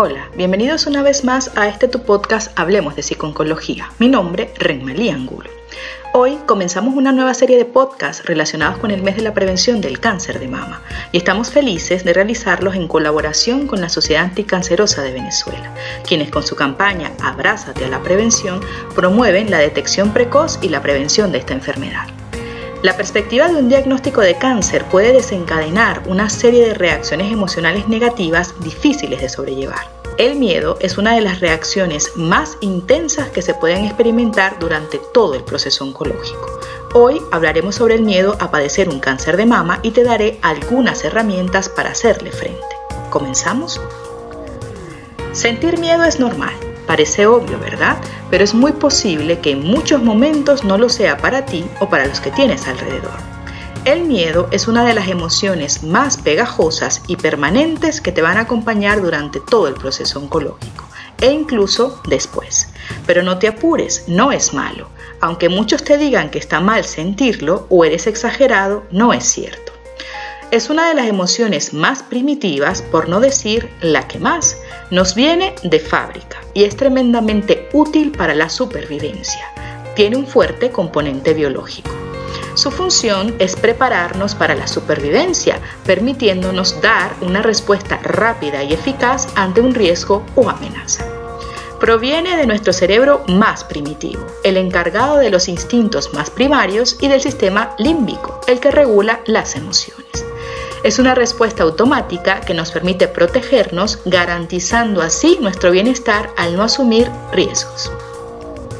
Hola, bienvenidos una vez más a este tu podcast Hablemos de Psiconcología. Mi nombre, Renmalí Angulo. Hoy comenzamos una nueva serie de podcasts relacionados con el mes de la prevención del cáncer de mama y estamos felices de realizarlos en colaboración con la Sociedad Anticancerosa de Venezuela, quienes con su campaña Abrázate a la Prevención promueven la detección precoz y la prevención de esta enfermedad. La perspectiva de un diagnóstico de cáncer puede desencadenar una serie de reacciones emocionales negativas difíciles de sobrellevar. El miedo es una de las reacciones más intensas que se pueden experimentar durante todo el proceso oncológico. Hoy hablaremos sobre el miedo a padecer un cáncer de mama y te daré algunas herramientas para hacerle frente. ¿Comenzamos? Sentir miedo es normal Parece obvio, ¿verdad? Pero es muy posible que en muchos momentos no lo sea para ti o para los que tienes alrededor. El miedo es una de las emociones más pegajosas y permanentes que te van a acompañar durante todo el proceso oncológico e incluso después. Pero no te apures, no es malo. Aunque muchos te digan que está mal sentirlo o eres exagerado, no es cierto. Es una de las emociones más primitivas, por no decir la que más, nos viene de fábrica y es tremendamente útil para la supervivencia. Tiene un fuerte componente biológico. Su función es prepararnos para la supervivencia, permitiéndonos dar una respuesta rápida y eficaz ante un riesgo o amenaza. Proviene de nuestro cerebro más primitivo, el encargado de los instintos más primarios y del sistema límbico, el que regula las emociones. Es una respuesta automática que nos permite protegernos, garantizando así nuestro bienestar al no asumir riesgos.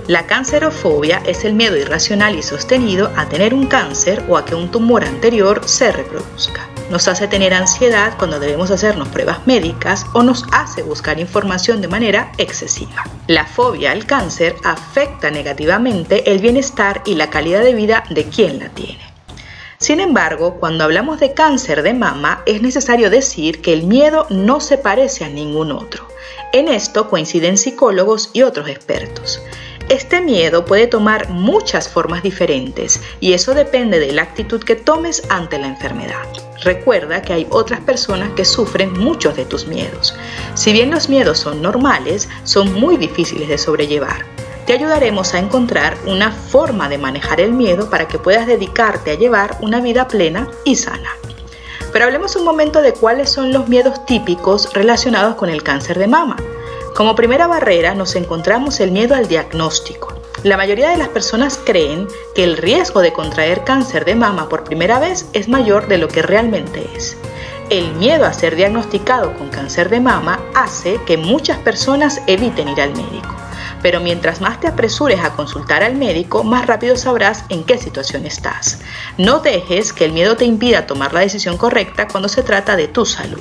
La cancerofobia es el miedo irracional y sostenido a tener un cáncer o a que un tumor anterior se reproduzca. Nos hace tener ansiedad cuando debemos hacernos pruebas médicas o nos hace buscar información de manera excesiva. La fobia al cáncer afecta negativamente el bienestar y la calidad de vida de quien la tiene. Sin embargo, cuando hablamos de cáncer de mama, es necesario decir que el miedo no se parece a ningún otro. En esto coinciden psicólogos y otros expertos. Este miedo puede tomar muchas formas diferentes y eso depende de la actitud que tomes ante la enfermedad. Recuerda que hay otras personas que sufren muchos de tus miedos. Si bien los miedos son normales, son muy difíciles de sobrellevar te ayudaremos a encontrar una forma de manejar el miedo para que puedas dedicarte a llevar una vida plena y sana. Pero hablemos un momento de cuáles son los miedos típicos relacionados con el cáncer de mama. Como primera barrera nos encontramos el miedo al diagnóstico. La mayoría de las personas creen que el riesgo de contraer cáncer de mama por primera vez es mayor de lo que realmente es. El miedo a ser diagnosticado con cáncer de mama hace que muchas personas eviten ir al médico pero mientras más te apresures a consultar al médico, más rápido sabrás en qué situación estás. No dejes que el miedo te impida tomar la decisión correcta cuando se trata de tu salud.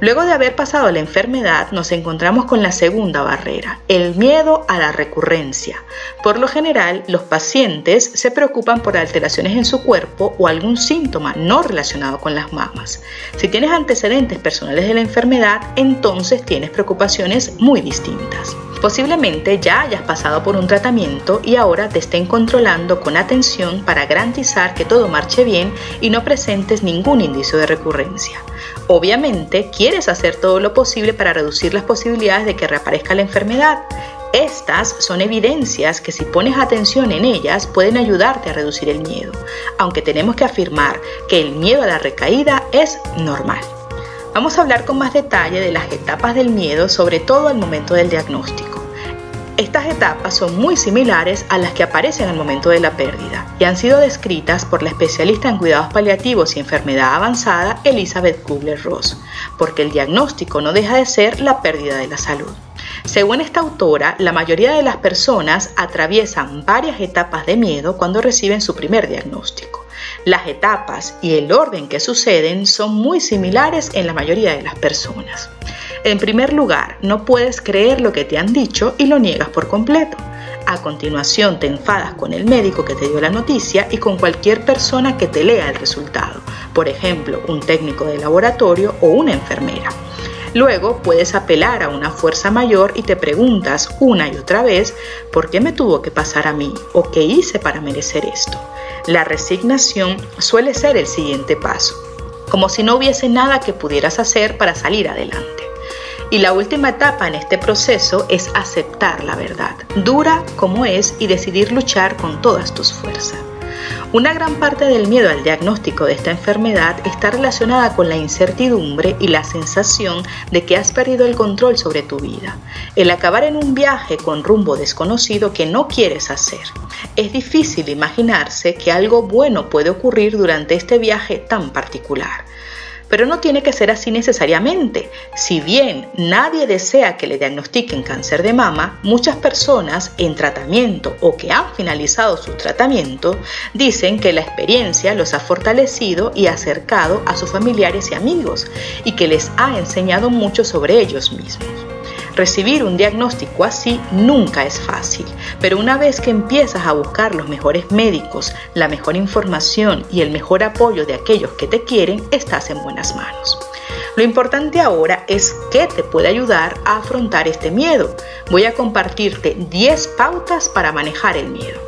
Luego de haber pasado la enfermedad, nos encontramos con la segunda barrera, el miedo a la recurrencia. Por lo general, los pacientes se preocupan por alteraciones en su cuerpo o algún síntoma no relacionado con las mamas. Si tienes antecedentes personales de la enfermedad, entonces tienes preocupaciones muy distintas. Posiblemente ya hayas pasado por un tratamiento y ahora te estén controlando con atención para garantizar que todo marche bien y no presentes ningún indicio de recurrencia. Obviamente quieres hacer todo lo posible para reducir las posibilidades de que reaparezca la enfermedad. Estas son evidencias que si pones atención en ellas pueden ayudarte a reducir el miedo, aunque tenemos que afirmar que el miedo a la recaída es normal. Vamos a hablar con más detalle de las etapas del miedo, sobre todo al momento del diagnóstico. Estas etapas son muy similares a las que aparecen al momento de la pérdida y han sido descritas por la especialista en cuidados paliativos y enfermedad avanzada Elizabeth Kubler-Ross, porque el diagnóstico no deja de ser la pérdida de la salud. Según esta autora, la mayoría de las personas atraviesan varias etapas de miedo cuando reciben su primer diagnóstico. Las etapas y el orden que suceden son muy similares en la mayoría de las personas. En primer lugar, no puedes creer lo que te han dicho y lo niegas por completo. A continuación te enfadas con el médico que te dio la noticia y con cualquier persona que te lea el resultado, por ejemplo, un técnico de laboratorio o una enfermera. Luego puedes apelar a una fuerza mayor y te preguntas una y otra vez, ¿por qué me tuvo que pasar a mí? ¿O qué hice para merecer esto? La resignación suele ser el siguiente paso, como si no hubiese nada que pudieras hacer para salir adelante. Y la última etapa en este proceso es aceptar la verdad, dura como es, y decidir luchar con todas tus fuerzas. Una gran parte del miedo al diagnóstico de esta enfermedad está relacionada con la incertidumbre y la sensación de que has perdido el control sobre tu vida, el acabar en un viaje con rumbo desconocido que no quieres hacer. Es difícil imaginarse que algo bueno puede ocurrir durante este viaje tan particular. Pero no tiene que ser así necesariamente. Si bien nadie desea que le diagnostiquen cáncer de mama, muchas personas en tratamiento o que han finalizado su tratamiento dicen que la experiencia los ha fortalecido y acercado a sus familiares y amigos y que les ha enseñado mucho sobre ellos mismos. Recibir un diagnóstico así nunca es fácil, pero una vez que empiezas a buscar los mejores médicos, la mejor información y el mejor apoyo de aquellos que te quieren, estás en buenas manos. Lo importante ahora es qué te puede ayudar a afrontar este miedo. Voy a compartirte 10 pautas para manejar el miedo.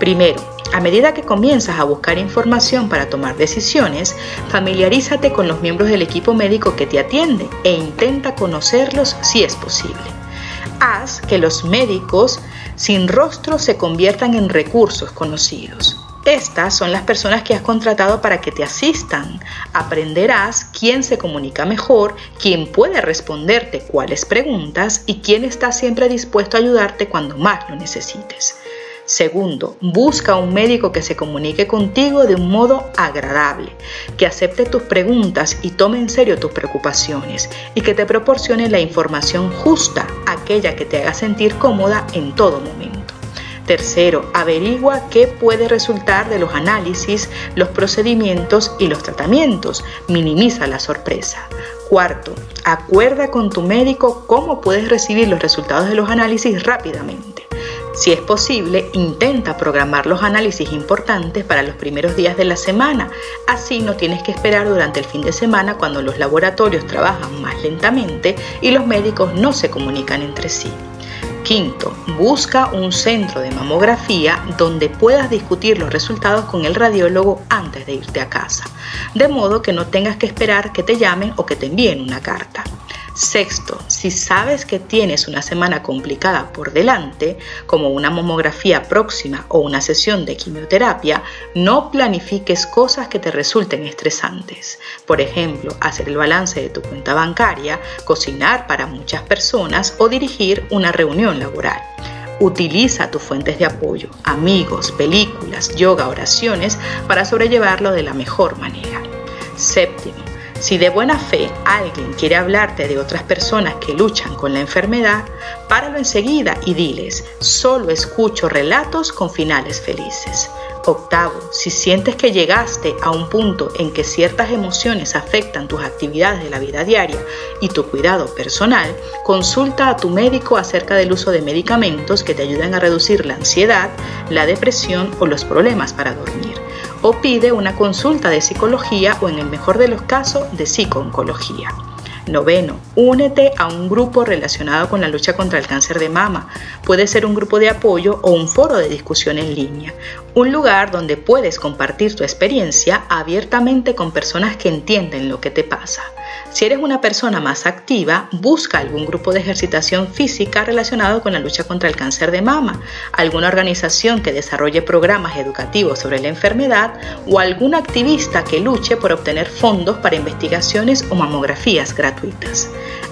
Primero, a medida que comienzas a buscar información para tomar decisiones, familiarízate con los miembros del equipo médico que te atiende e intenta conocerlos si es posible. Haz que los médicos sin rostro se conviertan en recursos conocidos. Estas son las personas que has contratado para que te asistan. Aprenderás quién se comunica mejor, quién puede responderte cuáles preguntas y quién está siempre dispuesto a ayudarte cuando más lo necesites. Segundo, busca un médico que se comunique contigo de un modo agradable, que acepte tus preguntas y tome en serio tus preocupaciones y que te proporcione la información justa, aquella que te haga sentir cómoda en todo momento. Tercero, averigua qué puede resultar de los análisis, los procedimientos y los tratamientos. Minimiza la sorpresa. Cuarto, acuerda con tu médico cómo puedes recibir los resultados de los análisis rápidamente. Si es posible, intenta programar los análisis importantes para los primeros días de la semana. Así no tienes que esperar durante el fin de semana cuando los laboratorios trabajan más lentamente y los médicos no se comunican entre sí. Quinto, busca un centro de mamografía donde puedas discutir los resultados con el radiólogo antes de irte a casa, de modo que no tengas que esperar que te llamen o que te envíen una carta. Sexto, si sabes que tienes una semana complicada por delante, como una mamografía próxima o una sesión de quimioterapia, no planifiques cosas que te resulten estresantes. Por ejemplo, hacer el balance de tu cuenta bancaria, cocinar para muchas personas o dirigir una reunión laboral. Utiliza tus fuentes de apoyo, amigos, películas, yoga, oraciones para sobrellevarlo de la mejor manera. Séptimo, si de buena fe alguien quiere hablarte de otras personas que luchan con la enfermedad, páralo enseguida y diles, solo escucho relatos con finales felices. Octavo, si sientes que llegaste a un punto en que ciertas emociones afectan tus actividades de la vida diaria y tu cuidado personal, consulta a tu médico acerca del uso de medicamentos que te ayuden a reducir la ansiedad, la depresión o los problemas para dormir o pide una consulta de psicología o en el mejor de los casos de psicooncología. Noveno, únete a un grupo relacionado con la lucha contra el cáncer de mama. Puede ser un grupo de apoyo o un foro de discusión en línea. Un lugar donde puedes compartir tu experiencia abiertamente con personas que entienden lo que te pasa. Si eres una persona más activa, busca algún grupo de ejercitación física relacionado con la lucha contra el cáncer de mama, alguna organización que desarrolle programas educativos sobre la enfermedad o algún activista que luche por obtener fondos para investigaciones o mamografías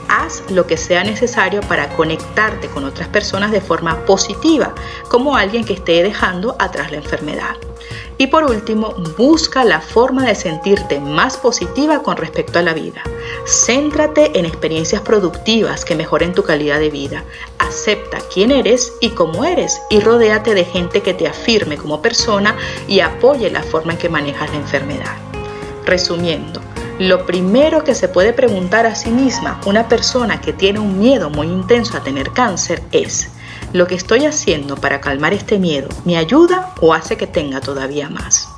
Haz lo que sea necesario para conectarte con otras personas de forma positiva, como alguien que esté dejando atrás la enfermedad. Y por último, busca la forma de sentirte más positiva con respecto a la vida. Céntrate en experiencias productivas que mejoren tu calidad de vida. Acepta quién eres y cómo eres y rodéate de gente que te afirme como persona y apoye la forma en que manejas la enfermedad. Resumiendo, lo primero que se puede preguntar a sí misma una persona que tiene un miedo muy intenso a tener cáncer es, ¿lo que estoy haciendo para calmar este miedo me ayuda o hace que tenga todavía más?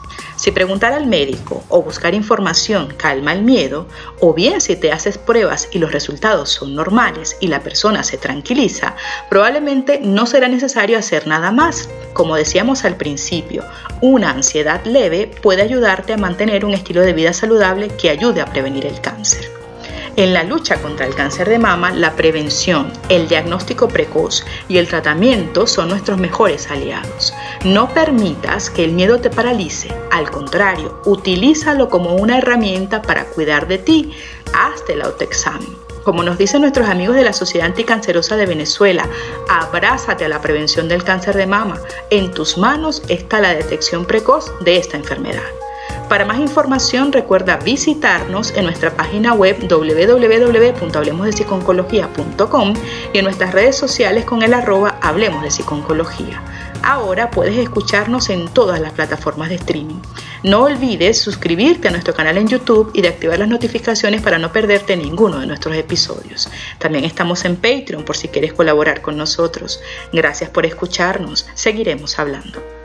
Si preguntar al médico o buscar información calma el miedo, o bien si te haces pruebas y los resultados son normales y la persona se tranquiliza, probablemente no será necesario hacer nada más. Como decíamos al principio, una ansiedad leve puede ayudarte a mantener un estilo de vida saludable que ayude a prevenir el cáncer. En la lucha contra el cáncer de mama, la prevención, el diagnóstico precoz y el tratamiento son nuestros mejores aliados. No permitas que el miedo te paralice, al contrario, utilízalo como una herramienta para cuidar de ti. Hazte el autoexamen. Como nos dicen nuestros amigos de la Sociedad Anticancerosa de Venezuela, abrázate a la prevención del cáncer de mama. En tus manos está la detección precoz de esta enfermedad. Para más información recuerda visitarnos en nuestra página web www.hablemosdepsiconcología.com y en nuestras redes sociales con el arroba Hablemos de Psiconcología. Ahora puedes escucharnos en todas las plataformas de streaming. No olvides suscribirte a nuestro canal en YouTube y de activar las notificaciones para no perderte ninguno de nuestros episodios. También estamos en Patreon por si quieres colaborar con nosotros. Gracias por escucharnos. Seguiremos hablando.